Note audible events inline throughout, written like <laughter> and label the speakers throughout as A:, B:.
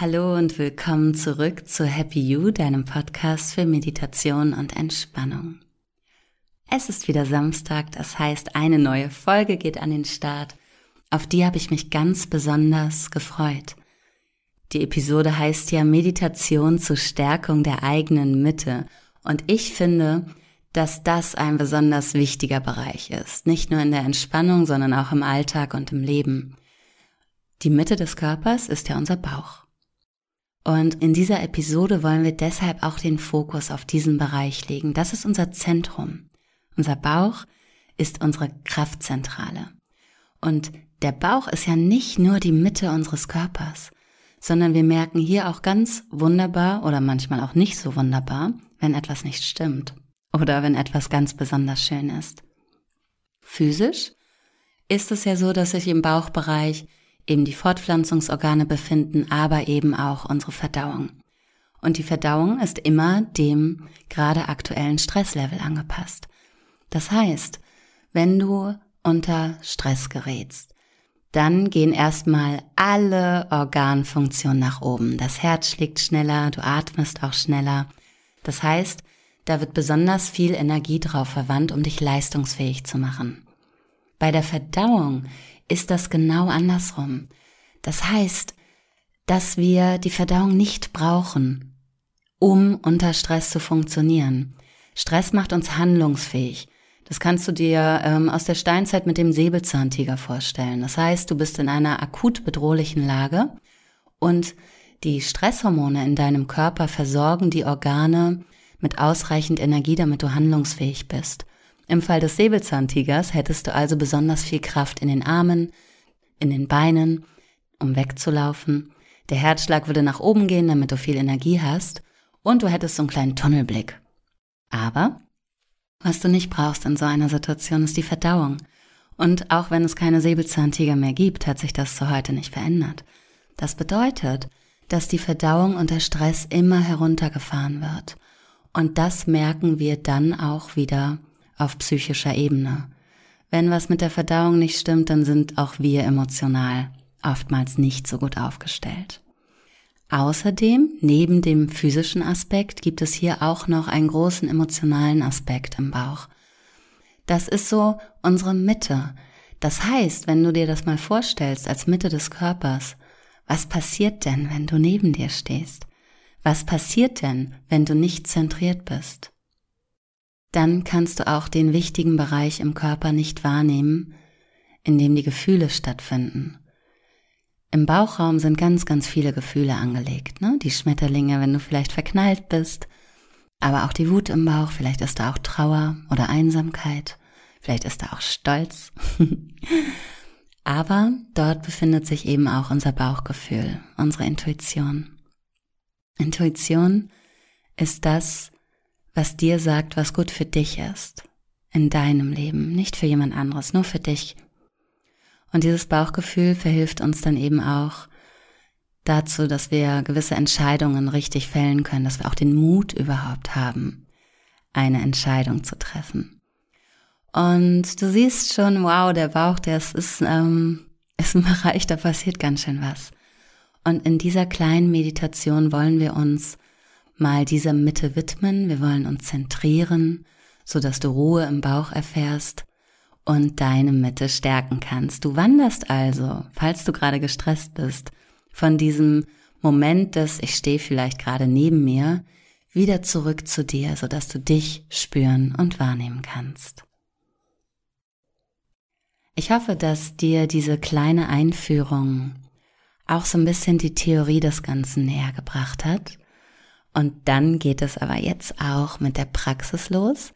A: Hallo und willkommen zurück zu Happy You, deinem Podcast für Meditation und Entspannung. Es ist wieder Samstag, das heißt, eine neue Folge geht an den Start. Auf die habe ich mich ganz besonders gefreut. Die Episode heißt ja Meditation zur Stärkung der eigenen Mitte. Und ich finde, dass das ein besonders wichtiger Bereich ist. Nicht nur in der Entspannung, sondern auch im Alltag und im Leben. Die Mitte des Körpers ist ja unser Bauch. Und in dieser Episode wollen wir deshalb auch den Fokus auf diesen Bereich legen. Das ist unser Zentrum. Unser Bauch ist unsere Kraftzentrale. Und der Bauch ist ja nicht nur die Mitte unseres Körpers, sondern wir merken hier auch ganz wunderbar oder manchmal auch nicht so wunderbar, wenn etwas nicht stimmt oder wenn etwas ganz besonders schön ist. Physisch ist es ja so, dass sich im Bauchbereich eben die Fortpflanzungsorgane befinden, aber eben auch unsere Verdauung. Und die Verdauung ist immer dem gerade aktuellen Stresslevel angepasst. Das heißt, wenn du unter Stress gerätst, dann gehen erstmal alle Organfunktionen nach oben. Das Herz schlägt schneller, du atmest auch schneller. Das heißt, da wird besonders viel Energie drauf verwandt, um dich leistungsfähig zu machen. Bei der Verdauung ist das genau andersrum. Das heißt, dass wir die Verdauung nicht brauchen, um unter Stress zu funktionieren. Stress macht uns handlungsfähig. Das kannst du dir ähm, aus der Steinzeit mit dem Säbelzahntiger vorstellen. Das heißt, du bist in einer akut bedrohlichen Lage und die Stresshormone in deinem Körper versorgen die Organe mit ausreichend Energie, damit du handlungsfähig bist. Im Fall des Säbelzahntigers hättest du also besonders viel Kraft in den Armen, in den Beinen, um wegzulaufen. Der Herzschlag würde nach oben gehen, damit du viel Energie hast. Und du hättest so einen kleinen Tunnelblick. Aber was du nicht brauchst in so einer Situation ist die Verdauung. Und auch wenn es keine Säbelzahntiger mehr gibt, hat sich das zu heute nicht verändert. Das bedeutet, dass die Verdauung unter Stress immer heruntergefahren wird. Und das merken wir dann auch wieder auf psychischer Ebene. Wenn was mit der Verdauung nicht stimmt, dann sind auch wir emotional oftmals nicht so gut aufgestellt. Außerdem, neben dem physischen Aspekt, gibt es hier auch noch einen großen emotionalen Aspekt im Bauch. Das ist so unsere Mitte. Das heißt, wenn du dir das mal vorstellst als Mitte des Körpers, was passiert denn, wenn du neben dir stehst? Was passiert denn, wenn du nicht zentriert bist? Dann kannst du auch den wichtigen Bereich im Körper nicht wahrnehmen, in dem die Gefühle stattfinden. Im Bauchraum sind ganz, ganz viele Gefühle angelegt. Ne? Die Schmetterlinge, wenn du vielleicht verknallt bist, aber auch die Wut im Bauch, vielleicht ist da auch Trauer oder Einsamkeit, vielleicht ist da auch Stolz. <laughs> aber dort befindet sich eben auch unser Bauchgefühl, unsere Intuition. Intuition ist das, was dir sagt, was gut für dich ist in deinem Leben, nicht für jemand anderes, nur für dich. Und dieses Bauchgefühl verhilft uns dann eben auch dazu, dass wir gewisse Entscheidungen richtig fällen können, dass wir auch den Mut überhaupt haben, eine Entscheidung zu treffen. Und du siehst schon, wow, der Bauch, der ist, ist, ähm, <laughs> ist ein Bereich, da passiert ganz schön was. Und in dieser kleinen Meditation wollen wir uns mal dieser Mitte widmen. Wir wollen uns zentrieren, so dass du Ruhe im Bauch erfährst und deine Mitte stärken kannst. Du wanderst also, falls du gerade gestresst bist, von diesem Moment des ich stehe vielleicht gerade neben mir, wieder zurück zu dir, so dass du dich spüren und wahrnehmen kannst. Ich hoffe, dass dir diese kleine Einführung auch so ein bisschen die Theorie des Ganzen näher gebracht hat und dann geht es aber jetzt auch mit der Praxis los.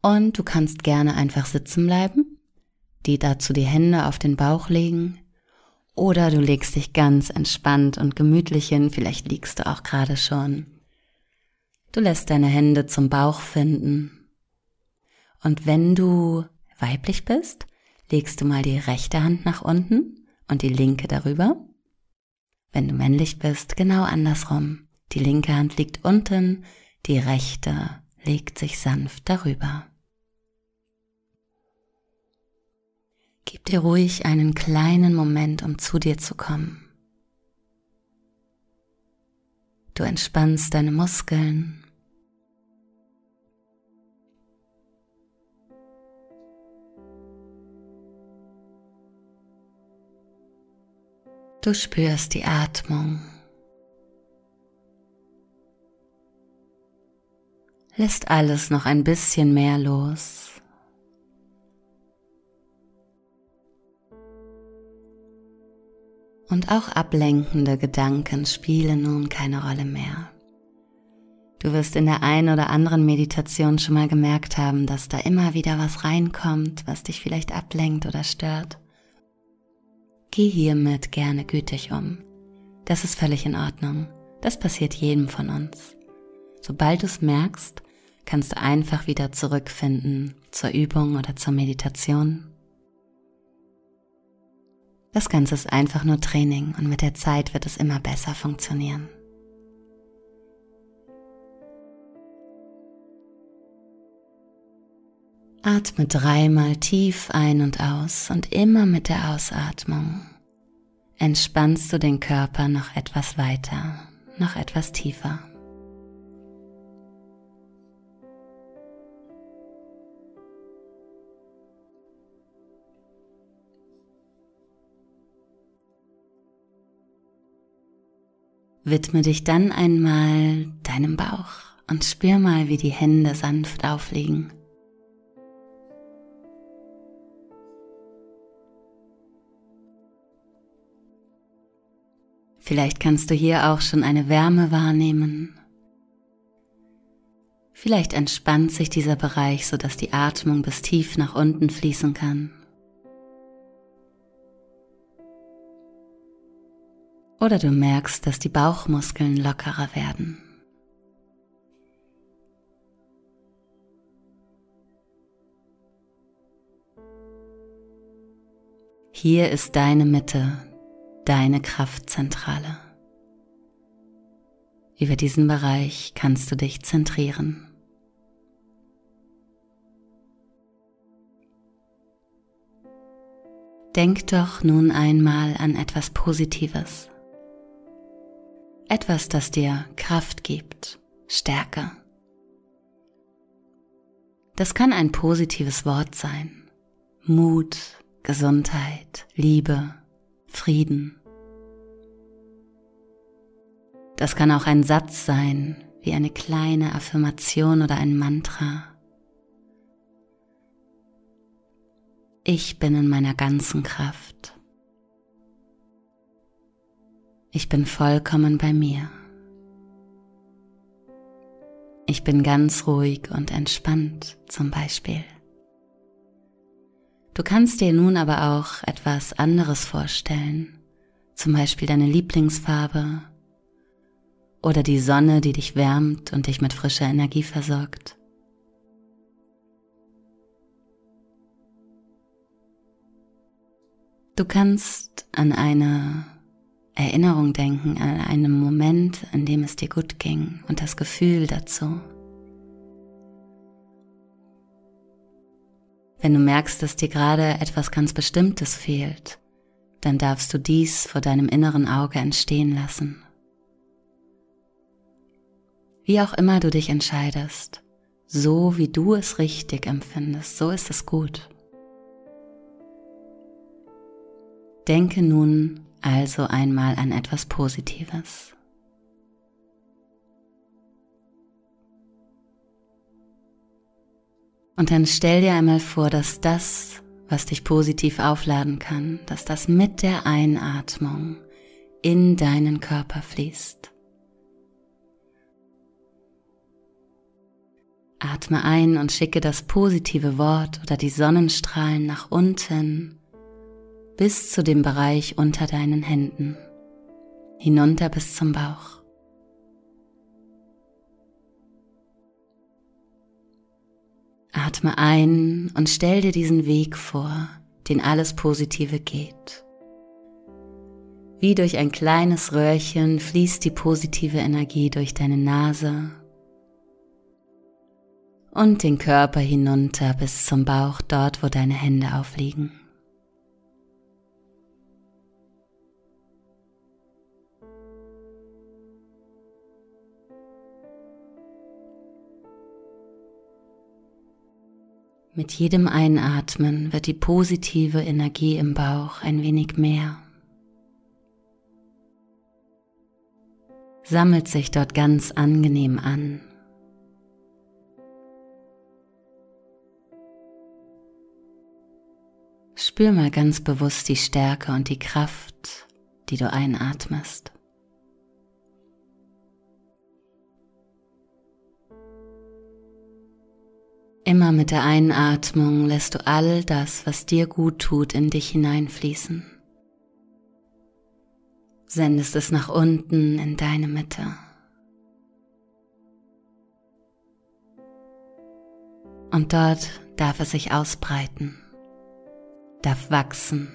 A: Und du kannst gerne einfach sitzen bleiben, die dazu die Hände auf den Bauch legen. Oder du legst dich ganz entspannt und gemütlich hin, vielleicht liegst du auch gerade schon. Du lässt deine Hände zum Bauch finden. Und wenn du weiblich bist, legst du mal die rechte Hand nach unten und die linke darüber. Wenn du männlich bist, genau andersrum. Die linke Hand liegt unten, die rechte legt sich sanft darüber. Gib dir ruhig einen kleinen Moment, um zu dir zu kommen. Du entspannst deine Muskeln. Du spürst die Atmung. Lässt alles noch ein bisschen mehr los. Und auch ablenkende Gedanken spielen nun keine Rolle mehr. Du wirst in der einen oder anderen Meditation schon mal gemerkt haben, dass da immer wieder was reinkommt, was dich vielleicht ablenkt oder stört. Geh hiermit gerne gütig um. Das ist völlig in Ordnung. Das passiert jedem von uns. Sobald du es merkst, kannst du einfach wieder zurückfinden zur Übung oder zur Meditation. Das Ganze ist einfach nur Training und mit der Zeit wird es immer besser funktionieren. Atme dreimal tief ein und aus und immer mit der Ausatmung entspannst du den Körper noch etwas weiter, noch etwas tiefer. Widme dich dann einmal deinem Bauch und spür mal, wie die Hände sanft aufliegen. Vielleicht kannst du hier auch schon eine Wärme wahrnehmen. Vielleicht entspannt sich dieser Bereich, sodass die Atmung bis tief nach unten fließen kann. Oder du merkst, dass die Bauchmuskeln lockerer werden. Hier ist deine Mitte, deine Kraftzentrale. Über diesen Bereich kannst du dich zentrieren. Denk doch nun einmal an etwas Positives. Etwas, das dir Kraft gibt, Stärke. Das kann ein positives Wort sein. Mut, Gesundheit, Liebe, Frieden. Das kann auch ein Satz sein, wie eine kleine Affirmation oder ein Mantra. Ich bin in meiner ganzen Kraft. Ich bin vollkommen bei mir. Ich bin ganz ruhig und entspannt zum Beispiel. Du kannst dir nun aber auch etwas anderes vorstellen, zum Beispiel deine Lieblingsfarbe oder die Sonne, die dich wärmt und dich mit frischer Energie versorgt. Du kannst an eine Erinnerung denken, an einen Moment, in dem es dir gut ging und das Gefühl dazu. Wenn du merkst, dass dir gerade etwas ganz Bestimmtes fehlt, dann darfst du dies vor deinem inneren Auge entstehen lassen. Wie auch immer du dich entscheidest, so wie du es richtig empfindest, so ist es gut. Denke nun also einmal an etwas Positives. Und dann stell dir einmal vor, dass das, was dich positiv aufladen kann, dass das mit der Einatmung in deinen Körper fließt. Atme ein und schicke das positive Wort oder die Sonnenstrahlen nach unten bis zu dem Bereich unter deinen Händen, hinunter bis zum Bauch. Atme ein und stell dir diesen Weg vor, den alles Positive geht. Wie durch ein kleines Röhrchen fließt die positive Energie durch deine Nase und den Körper hinunter bis zum Bauch, dort wo deine Hände aufliegen. Mit jedem Einatmen wird die positive Energie im Bauch ein wenig mehr. Sammelt sich dort ganz angenehm an. Spür mal ganz bewusst die Stärke und die Kraft, die du einatmest. Immer mit der Einatmung lässt du all das, was dir gut tut, in dich hineinfließen. Sendest es nach unten in deine Mitte. Und dort darf es sich ausbreiten, darf wachsen,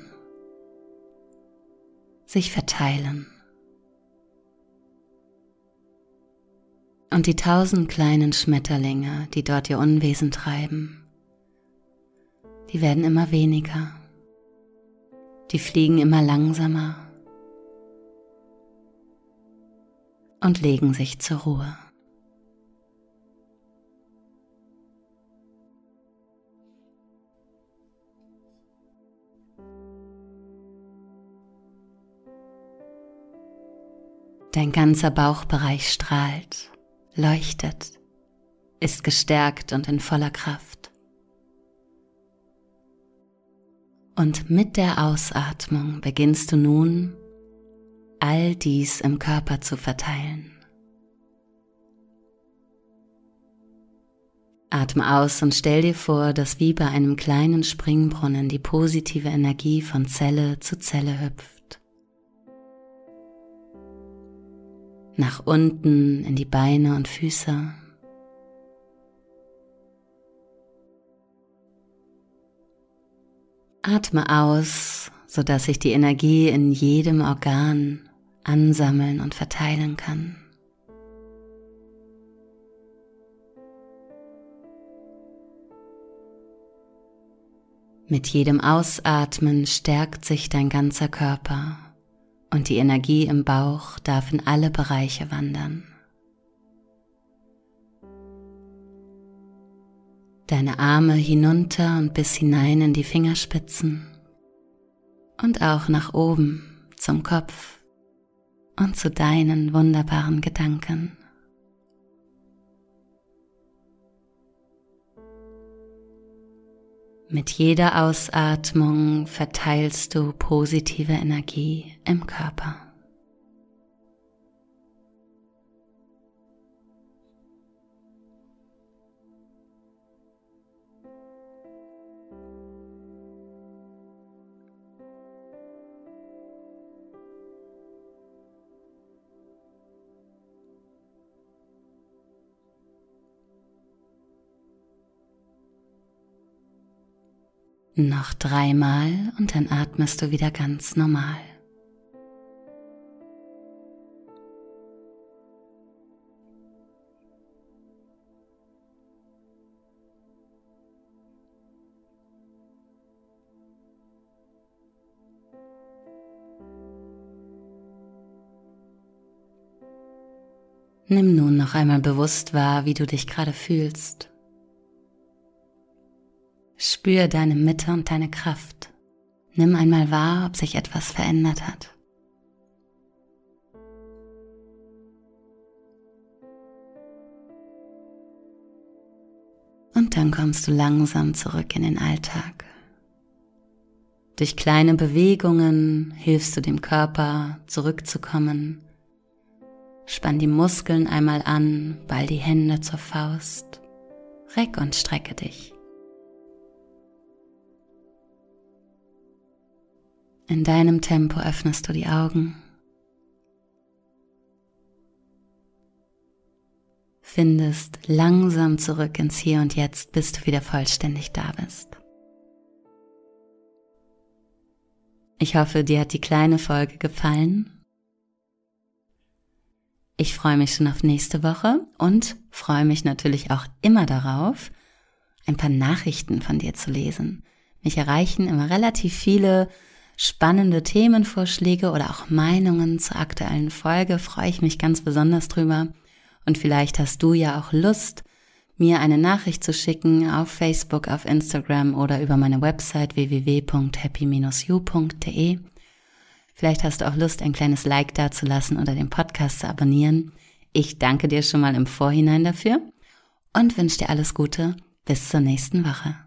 A: sich verteilen. Und die tausend kleinen Schmetterlinge, die dort ihr Unwesen treiben, die werden immer weniger, die fliegen immer langsamer und legen sich zur Ruhe. Dein ganzer Bauchbereich strahlt leuchtet, ist gestärkt und in voller Kraft. Und mit der Ausatmung beginnst du nun all dies im Körper zu verteilen. Atme aus und stell dir vor, dass wie bei einem kleinen Springbrunnen die positive Energie von Zelle zu Zelle hüpft. Nach unten in die Beine und Füße. Atme aus, sodass sich die Energie in jedem Organ ansammeln und verteilen kann. Mit jedem Ausatmen stärkt sich dein ganzer Körper und die Energie im Bauch darf in alle Bereiche wandern. Deine Arme hinunter und bis hinein in die Fingerspitzen und auch nach oben zum Kopf und zu deinen wunderbaren Gedanken. Mit jeder Ausatmung verteilst du positive Energie im Körper. Noch dreimal und dann atmest du wieder ganz normal. Nimm nun noch einmal bewusst wahr, wie du dich gerade fühlst. Spür deine Mitte und deine Kraft. Nimm einmal wahr, ob sich etwas verändert hat. Und dann kommst du langsam zurück in den Alltag. Durch kleine Bewegungen hilfst du dem Körper zurückzukommen. Spann die Muskeln einmal an, ball die Hände zur Faust. Reck und strecke dich. In deinem Tempo öffnest du die Augen. Findest langsam zurück ins Hier und Jetzt, bis du wieder vollständig da bist. Ich hoffe, dir hat die kleine Folge gefallen. Ich freue mich schon auf nächste Woche und freue mich natürlich auch immer darauf, ein paar Nachrichten von dir zu lesen. Mich erreichen immer relativ viele spannende Themenvorschläge oder auch Meinungen zur aktuellen Folge freue ich mich ganz besonders drüber. Und vielleicht hast du ja auch Lust, mir eine Nachricht zu schicken auf Facebook, auf Instagram oder über meine Website www.happy-you.de. Vielleicht hast du auch Lust, ein kleines Like dazulassen oder den Podcast zu abonnieren. Ich danke dir schon mal im Vorhinein dafür und wünsche dir alles Gute. Bis zur nächsten Woche.